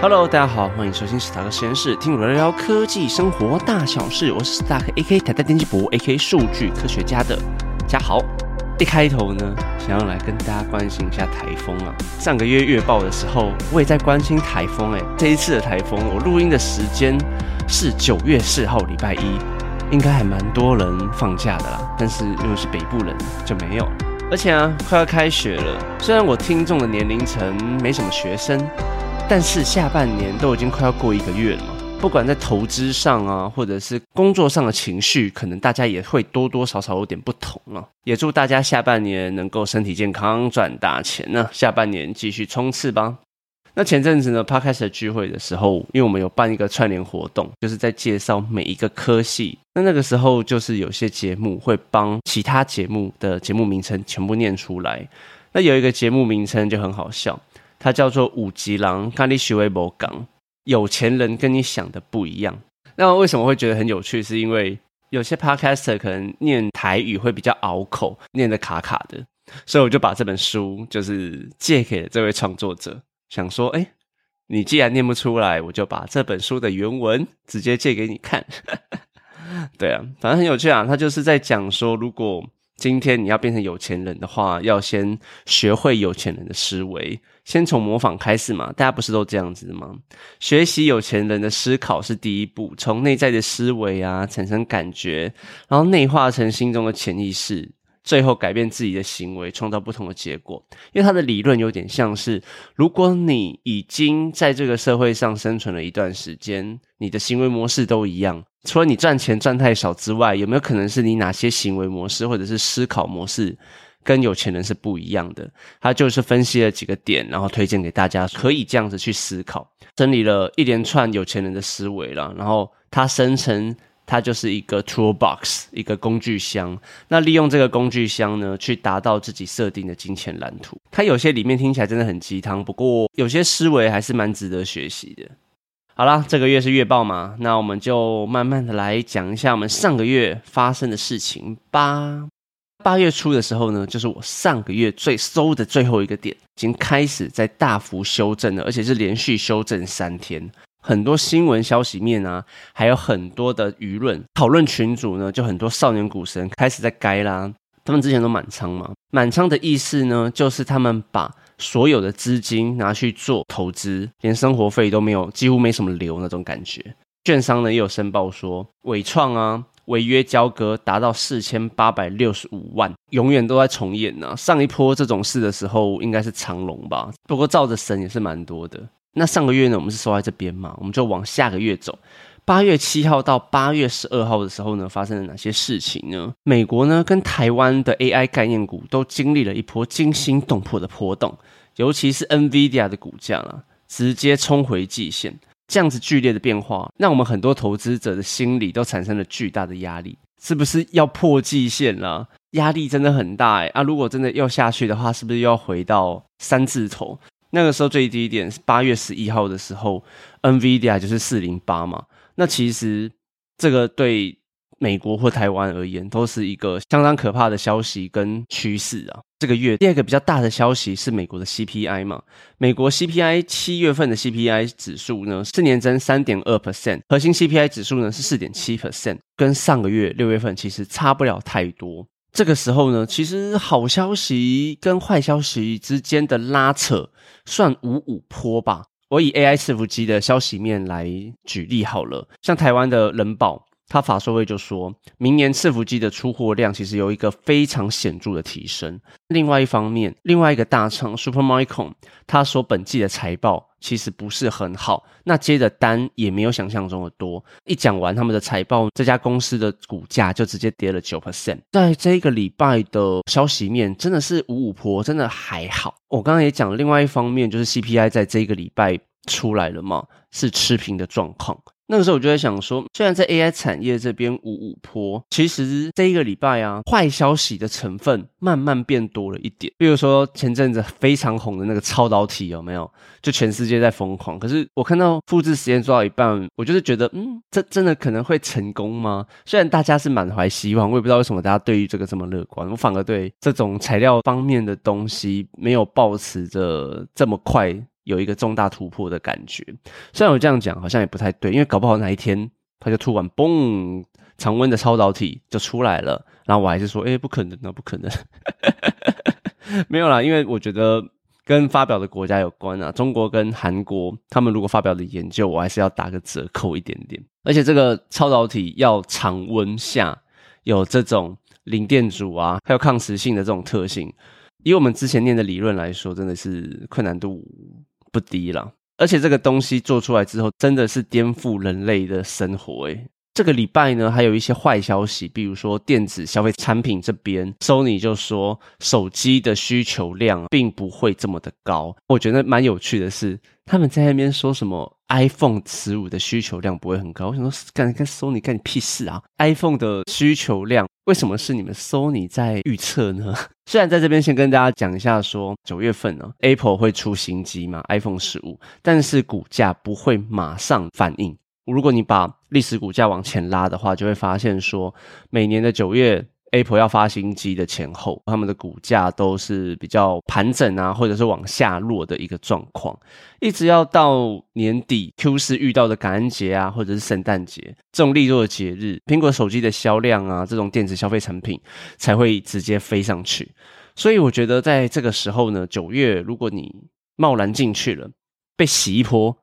Hello，大家好，欢迎收听史塔克实验室，听我聊聊科技生活大小事。我是史塔克 AK 台大电机博 AK 数据科学家的嘉豪。一开头呢，想要来跟大家关心一下台风啊。上个月月报的时候，我也在关心台风。哎，这一次的台风，我录音的时间是九月四号，礼拜一，应该还蛮多人放假的啦。但是因为是北部人，就没有。而且啊，快要开学了，虽然我听众的年龄层没什么学生。但是下半年都已经快要过一个月了嘛，不管在投资上啊，或者是工作上的情绪，可能大家也会多多少少有点不同了。也祝大家下半年能够身体健康，赚大钱呢！下半年继续冲刺吧。那前阵子呢 p 开始聚会的时候，因为我们有办一个串联活动，就是在介绍每一个科系。那那个时候就是有些节目会帮其他节目的节目名称全部念出来。那有一个节目名称就很好笑。它叫做五级狼，咖喱徐威博港，有钱人跟你想的不一样。那为什么会觉得很有趣？是因为有些 podcaster 可能念台语会比较拗口，念的卡卡的，所以我就把这本书就是借给了这位创作者，想说，哎，你既然念不出来，我就把这本书的原文直接借给你看。对啊，反正很有趣啊。他就是在讲说，如果今天你要变成有钱人的话，要先学会有钱人的思维。先从模仿开始嘛，大家不是都这样子的吗？学习有钱人的思考是第一步，从内在的思维啊产生感觉，然后内化成心中的潜意识，最后改变自己的行为，创造不同的结果。因为他的理论有点像是，如果你已经在这个社会上生存了一段时间，你的行为模式都一样，除了你赚钱赚太少之外，有没有可能是你哪些行为模式或者是思考模式？跟有钱人是不一样的，他就是分析了几个点，然后推荐给大家，可以这样子去思考，整理了一连串有钱人的思维了，然后他生成它就是一个 toolbox，一个工具箱。那利用这个工具箱呢，去达到自己设定的金钱蓝图。它有些里面听起来真的很鸡汤，不过有些思维还是蛮值得学习的。好啦，这个月是月报嘛，那我们就慢慢的来讲一下我们上个月发生的事情吧。八月初的时候呢，就是我上个月最收的最后一个点，已经开始在大幅修正了，而且是连续修正三天。很多新闻消息面啊，还有很多的舆论讨论群组呢，就很多少年股神开始在该啦。他们之前都满仓嘛，满仓的意思呢，就是他们把所有的资金拿去做投资，连生活费都没有，几乎没什么留那种感觉。券商呢也有申报说，伟创啊。违约交割达到四千八百六十五万，永远都在重演呢。上一波这种事的时候，应该是长龙吧？不过照着神也是蛮多的。那上个月呢，我们是收在这边嘛？我们就往下个月走。八月七号到八月十二号的时候呢，发生了哪些事情呢？美国呢跟台湾的 AI 概念股都经历了一波惊心动魄的波动，尤其是 NVIDIA 的股价啊，直接冲回季线。这样子剧烈的变化，让我们很多投资者的心理都产生了巨大的压力，是不是要破季线了？压力真的很大哎！啊，如果真的要下去的话，是不是又要回到三字头？那个时候最低点是八月十一号的时候，NVIDIA 就是四零八嘛。那其实这个对。美国或台湾而言，都是一个相当可怕的消息跟趋势啊。这个月第二个比较大的消息是美国的 CPI 嘛？美国 CPI 七月份的 CPI 指数呢是年增三点二 percent，核心 CPI 指数呢是四点七 percent，跟上个月六月份其实差不了太多。这个时候呢，其实好消息跟坏消息之间的拉扯算五五坡吧。我以 AI 伺服机的消息面来举例好了，像台湾的人保。他法说会就说，明年伺服机的出货量其实有一个非常显著的提升。另外一方面，另外一个大厂 Supermicro，他说本季的财报其实不是很好，那接的单也没有想象中的多。一讲完他们的财报，这家公司的股价就直接跌了九 percent。在这个礼拜的消息面，真的是五五坡，真的还好。我刚刚也讲，另外一方面就是 CPI 在这个礼拜出来了嘛，是持平的状况。那个时候我就在想说，虽然在 AI 产业这边五五坡，其实这一个礼拜啊，坏消息的成分慢慢变多了一点。比如说前阵子非常红的那个超导体有没有？就全世界在疯狂。可是我看到复制实验做到一半，我就是觉得，嗯，这真的可能会成功吗？虽然大家是满怀希望，我也不知道为什么大家对于这个这么乐观。我反而对这种材料方面的东西没有抱持着这么快。有一个重大突破的感觉。虽然我这样讲好像也不太对，因为搞不好哪一天它就突然嘣，常温的超导体就出来了，然后我还是说，哎，不可能啊，不可能，没有啦，因为我觉得。跟发表的国家有关啊，中国跟韩国，他们如果发表的研究，我还是要打个折扣一点点。而且这个超导体要常温下有这种零电阻啊，还有抗磁性的这种特性，以我们之前念的理论来说，真的是困难度不低了。而且这个东西做出来之后，真的是颠覆人类的生活诶。这个礼拜呢，还有一些坏消息，比如说电子消费产品这边，Sony 就说手机的需求量并不会这么的高。我觉得蛮有趣的是，他们在那边说什么 iPhone 十五的需求量不会很高。我想说，干跟 Sony 干你屁事啊！iPhone 的需求量为什么是你们 Sony 在预测呢？虽然在这边先跟大家讲一下，说九月份呢，Apple 会出新机嘛，iPhone 十五，但是股价不会马上反应。如果你把历史股价往前拉的话，就会发现说，每年的九月，Apple 要发新机的前后，他们的股价都是比较盘整啊，或者是往下落的一个状况，一直要到年底 Q 四遇到的感恩节啊，或者是圣诞节这种利落的节日，苹果手机的销量啊，这种电子消费产品才会直接飞上去。所以我觉得在这个时候呢，九月如果你贸然进去了，被洗一波。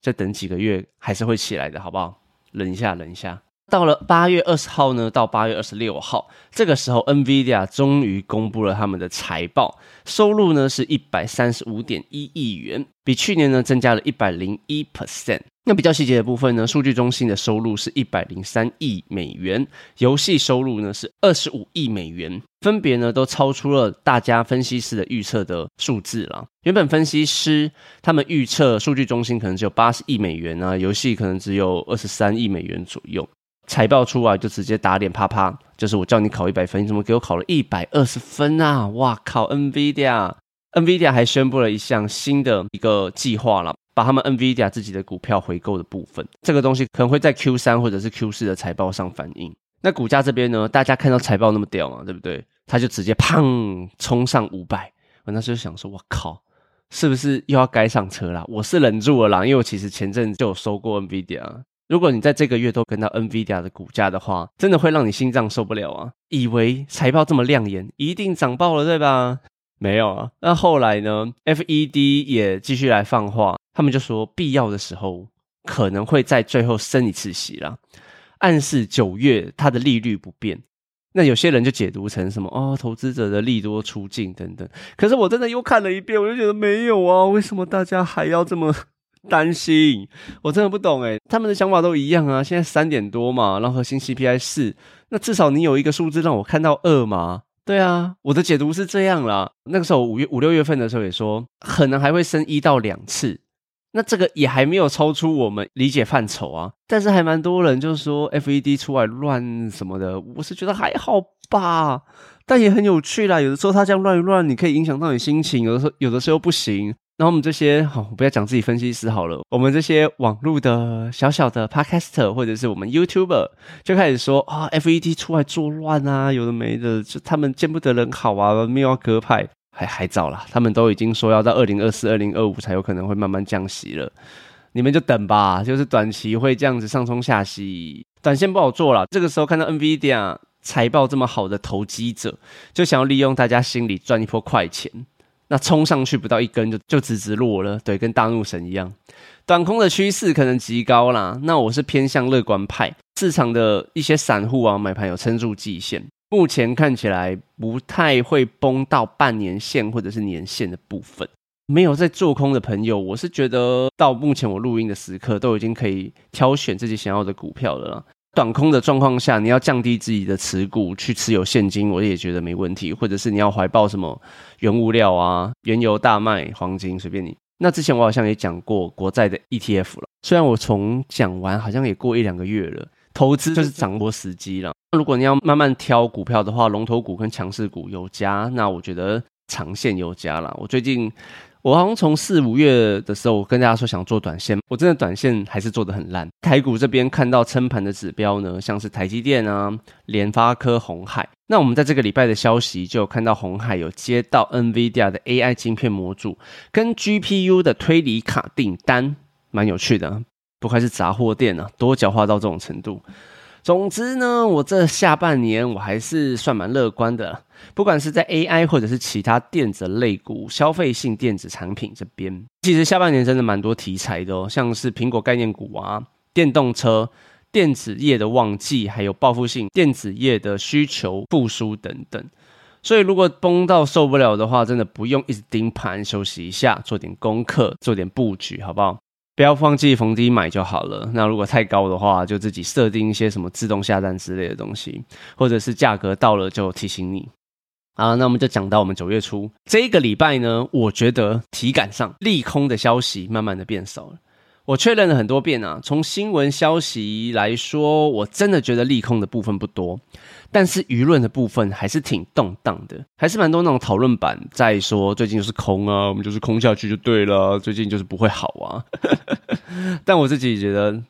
再等几个月还是会起来的，好不好？忍一下，忍一下。到了八月二十号呢，到八月二十六号，这个时候，NVIDIA 终于公布了他们的财报，收入呢是一百三十五点一亿元，比去年呢增加了一百零一 percent。那比较细节的部分呢，数据中心的收入是一百零三亿美元，游戏收入呢是二十五亿美元，分别呢都超出了大家分析师的预测的数字了。原本分析师他们预测数据中心可能只有八十亿美元啊，游戏可能只有二十三亿美元左右。财报出来就直接打脸，啪啪，就是我叫你考一百分，你怎么给我考了一百二十分啊？哇靠！NVIDIA，NVIDIA 还宣布了一项新的一个计划了，把他们 NVIDIA 自己的股票回购的部分，这个东西可能会在 Q 三或者是 Q 四的财报上反映。那股价这边呢，大家看到财报那么屌嘛，对不对？他就直接砰冲上五百，我那时候想说，我靠，是不是又要该上车了？我是忍住了啦，因为我其实前阵就有收过 NVIDIA。如果你在这个月都跟到 NVIDIA 的股价的话，真的会让你心脏受不了啊！以为财报这么亮眼，一定涨爆了，对吧？没有啊。那后来呢？FED 也继续来放话，他们就说必要的时候可能会在最后升一次息啦，暗示九月它的利率不变。那有些人就解读成什么哦，投资者的利多出境等等。可是我真的又看了一遍，我就觉得没有啊，为什么大家还要这么？担心，我真的不懂诶，他们的想法都一样啊。现在三点多嘛，然后核心 CPI 四，那至少你有一个数字让我看到二嘛？对啊，我的解读是这样啦。那个时候五月五六月份的时候也说，可能还会升一到两次，那这个也还没有超出我们理解范畴啊。但是还蛮多人就是说 FED 出来乱什么的，我是觉得还好吧，但也很有趣啦。有的时候他这样乱一乱，你可以影响到你心情；有的时候有的时候不行。那我们这些好，不要讲自己分析师好了。我们这些网络的小小的 podcaster 或者是我们 YouTuber 就开始说啊，FED 出来作乱啊，有的没的，就他们见不得人好啊，没有割派，还还早了。他们都已经说要到二零二四、二零二五才有可能会慢慢降息了，你们就等吧。就是短期会这样子上冲下息，短线不好做了。这个时候看到 NVIDIA 财报这么好的投机者，就想要利用大家心里赚一波快钱。那冲上去不到一根就就直直落了，对，跟大怒神一样。短空的趋势可能极高啦，那我是偏向乐观派。市场的一些散户啊买盘有撑住季线，目前看起来不太会崩到半年线或者是年线的部分。没有在做空的朋友，我是觉得到目前我录音的时刻都已经可以挑选自己想要的股票了啦。短空的状况下，你要降低自己的持股去持有现金，我也觉得没问题。或者是你要怀抱什么原物料啊、原油大麦、黄金，随便你。那之前我好像也讲过国债的 ETF 了，虽然我从讲完好像也过一两个月了。投资就是掌握时机了。如果你要慢慢挑股票的话，龙头股跟强势股有加，那我觉得长线有加了。我最近。我好像从四五月的时候，我跟大家说想做短线，我真的短线还是做的很烂。台股这边看到撑盘的指标呢，像是台积电啊、联发科、红海。那我们在这个礼拜的消息就有看到红海有接到 NVIDIA 的 AI 晶片模组跟 GPU 的推理卡订单，蛮有趣的。不愧是杂货店啊，多狡猾到这种程度。总之呢，我这下半年我还是算蛮乐观的，不管是在 AI 或者是其他电子类股、消费性电子产品这边，其实下半年真的蛮多题材的哦，像是苹果概念股啊、电动车、电子业的旺季，还有报复性电子业的需求复苏等等。所以如果崩到受不了的话，真的不用一直盯盘，休息一下，做点功课，做点布局，好不好？不要放弃逢低买就好了。那如果太高的话，就自己设定一些什么自动下单之类的东西，或者是价格到了就提醒你。啊，那我们就讲到我们九月初这一个礼拜呢，我觉得体感上利空的消息慢慢的变少了。我确认了很多遍啊，从新闻消息来说，我真的觉得利空的部分不多，但是舆论的部分还是挺动荡的，还是蛮多那种讨论版在说最近就是空啊，我们就是空下去就对了，最近就是不会好啊。但我自己觉得。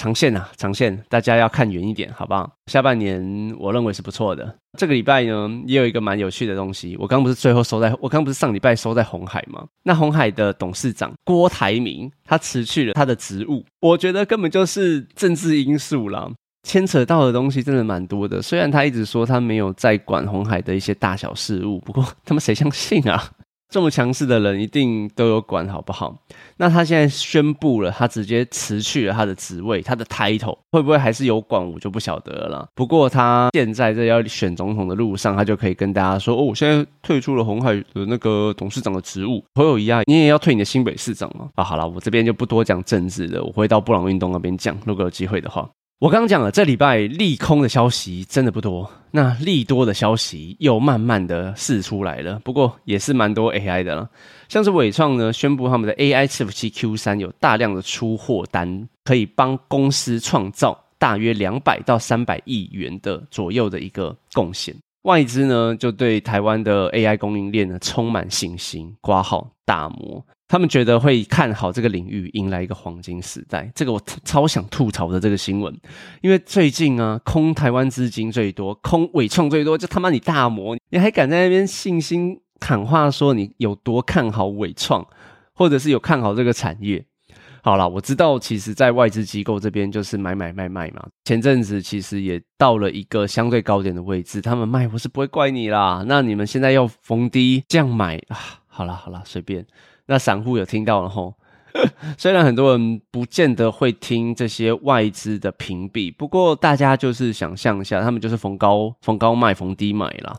长线啊，长线，大家要看远一点，好不好？下半年我认为是不错的。这个礼拜呢，也有一个蛮有趣的东西。我刚不是最后收在，我刚不是上礼拜收在红海吗？那红海的董事长郭台铭，他辞去了他的职务，我觉得根本就是政治因素啦，牵扯到的东西真的蛮多的。虽然他一直说他没有在管红海的一些大小事务，不过他们谁相信啊？这么强势的人一定都有管好不好？那他现在宣布了，他直接辞去了他的职位，他的 title 会不会还是有管，我就不晓得了。不过他现在在要选总统的路上，他就可以跟大家说：“哦，我现在退出了红海的那个董事长的职务。”朋友一样，你也要退你的新北市长吗？啊，好了，我这边就不多讲政治了，我会到布朗运动那边讲，如果有机会的话。我刚刚讲了，这礼拜利空的消息真的不多，那利多的消息又慢慢的释出来了。不过也是蛮多 AI 的了，像是伟创呢宣布他们的 AI 伺服器 Q 三有大量的出货单，可以帮公司创造大约两百到三百亿元的左右的一个贡献。外资呢就对台湾的 AI 供应链呢充满信心，挂号大摩。他们觉得会看好这个领域，迎来一个黄金时代。这个我超想吐槽的这个新闻，因为最近啊，空台湾资金最多，空伟创最多，就他妈你大魔，你还敢在那边信心喊话说你有多看好伟创，或者是有看好这个产业？好啦，我知道，其实，在外资机构这边就是买买卖卖嘛。前阵子其实也到了一个相对高点的位置，他们卖我是不会怪你啦。那你们现在要逢低这样买啊？好啦好啦，随便。那散户有听到了吼，虽然很多人不见得会听这些外资的评比，不过大家就是想象一下，他们就是逢高逢高卖，逢低买啦。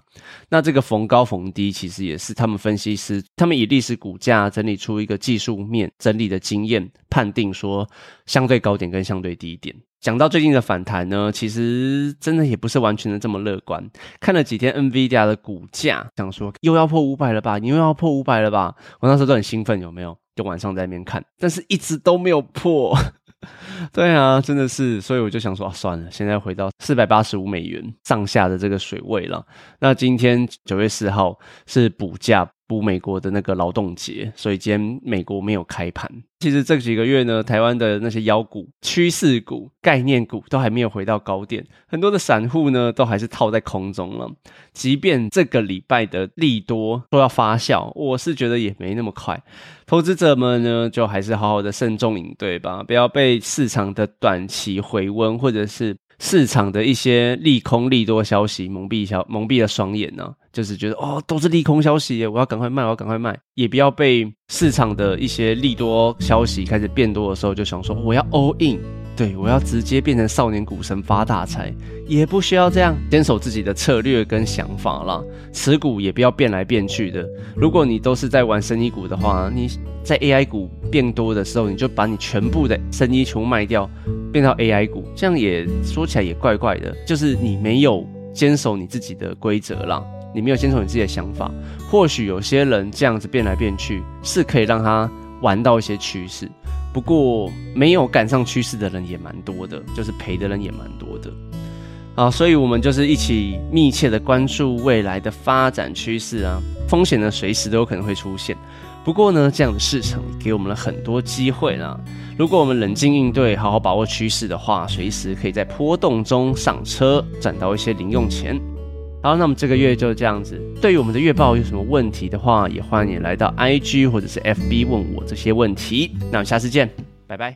那这个逢高逢低，其实也是他们分析师，他们以历史股价整理出一个技术面整理的经验，判定说相对高点跟相对低点。讲到最近的反弹呢，其实真的也不是完全的这么乐观。看了几天 NVIDIA 的股价，想说又要破五百了吧？你又要破五百了吧？我那时候都很兴奋，有没有？就晚上在那边看，但是一直都没有破。对啊，真的是，所以我就想说，算了，现在回到四百八十五美元上下的这个水位了。那今天九月四号是补价。补美国的那个劳动节，所以今天美国没有开盘。其实这几个月呢，台湾的那些妖股、趋势股、概念股都还没有回到高点，很多的散户呢都还是套在空中了。即便这个礼拜的利多都要发酵，我是觉得也没那么快。投资者们呢，就还是好好的慎重应对吧，不要被市场的短期回温或者是。市场的一些利空利多消息蒙蔽消蒙蔽了双眼呢，就是觉得哦都是利空消息，我要赶快卖，我要赶快卖，也不要被市场的一些利多消息开始变多的时候就想说我要 all in，对我要直接变成少年股神发大财，也不需要这样，坚守自己的策略跟想法啦，持股也不要变来变去的。如果你都是在玩生意股的话，你在 AI 股变多的时候，你就把你全部的生意全部卖掉。变到 AI 股，这样也说起来也怪怪的，就是你没有坚守你自己的规则啦，你没有坚守你自己的想法。或许有些人这样子变来变去，是可以让他玩到一些趋势，不过没有赶上趋势的人也蛮多的，就是赔的人也蛮多的啊。所以我们就是一起密切的关注未来的发展趋势啊，风险呢随时都有可能会出现。不过呢，这样的市场给我们了很多机会啦。如果我们冷静应对，好好把握趋势的话，随时可以在波动中上车，赚到一些零用钱。好，那么这个月就这样子。对于我们的月报有什么问题的话，也欢迎你来到 IG 或者是 FB 问我这些问题。那我们下次见，拜拜。